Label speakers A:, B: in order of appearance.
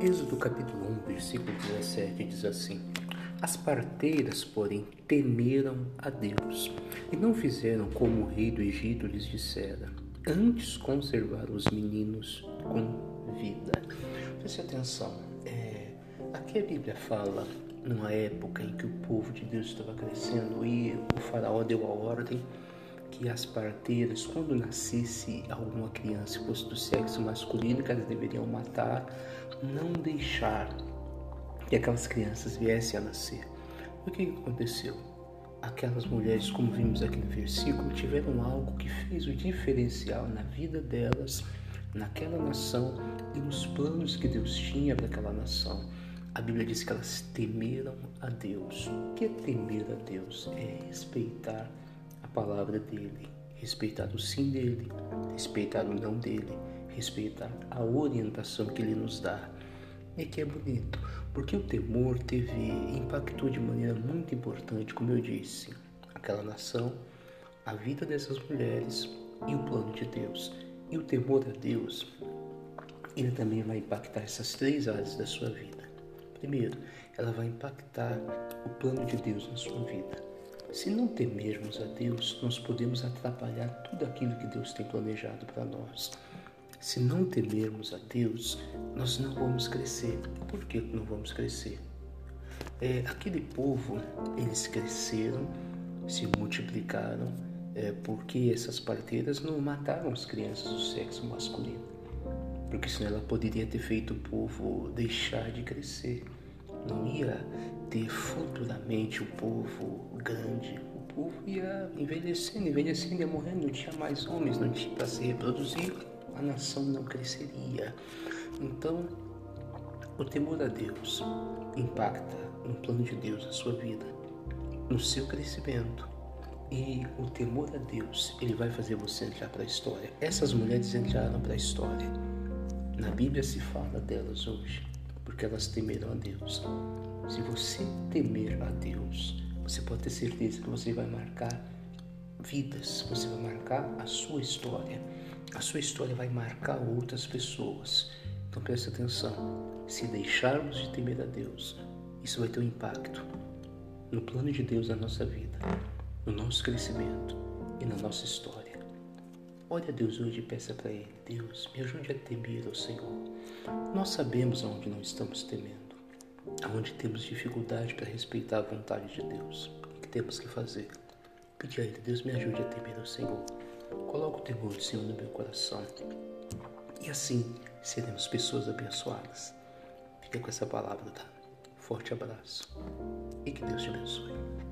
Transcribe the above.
A: Êxodo capítulo 1, versículo 17 diz assim: As parteiras, porém, temeram a Deus e não fizeram como o rei do Egito lhes dissera, antes conservaram os meninos com vida. Preste atenção, é, aqui a Bíblia fala numa época em que o povo de Deus estava crescendo e o faraó deu a ordem que as parteiras, quando nascesse alguma criança fosse do sexo masculino, que elas deveriam matar, não deixar que aquelas crianças viessem a nascer. O que aconteceu? Aquelas mulheres, como vimos aqui no versículo, tiveram algo que fez o diferencial na vida delas, naquela nação e nos planos que Deus tinha para aquela nação. A Bíblia diz que elas temeram a Deus. O que é temer a Deus? É respeitar a palavra dele, respeitar o sim dele, respeitar o não dele, respeitar a orientação que ele nos dá. É que é bonito, porque o temor teve impactou de maneira muito importante, como eu disse, aquela nação, a vida dessas mulheres e o plano de Deus. E o temor a Deus, ele também vai impactar essas três áreas da sua vida. Primeiro, ela vai impactar o plano de Deus na sua vida. Se não temermos a Deus, nós podemos atrapalhar tudo aquilo que Deus tem planejado para nós. Se não temermos a Deus, nós não vamos crescer. Por que não vamos crescer? É, aquele povo, eles cresceram, se multiplicaram, é, porque essas parteiras não mataram as crianças do sexo masculino. Porque senão ela poderia ter feito o povo deixar de crescer não ia ter futuramente o povo grande. Ia envelhecendo, envelhecendo, ia morrendo, não tinha mais homens, não tinha para se reproduzir, a nação não cresceria. Então, o temor a Deus impacta no plano de Deus na sua vida, no seu crescimento. E o temor a Deus, ele vai fazer você entrar para a história. Essas mulheres entraram para a história. Na Bíblia se fala delas hoje porque elas temeram a Deus. Se você temer a Deus, você pode ter certeza que você vai marcar vidas, você vai marcar a sua história. A sua história vai marcar outras pessoas. Então preste atenção. Se deixarmos de temer a Deus, isso vai ter um impacto no plano de Deus na nossa vida, no nosso crescimento e na nossa história. Olhe a Deus hoje e peça para Ele: Deus, me ajude a temer ao Senhor. Nós sabemos aonde não estamos temendo, aonde temos dificuldade para respeitar a vontade de Deus. O que temos que fazer? Pedir a Ele: Deus, me ajude a temer ao Senhor. Coloque o temor do Senhor no meu coração. E assim seremos pessoas abençoadas. Fica com essa palavra, tá? Forte abraço e que Deus te abençoe.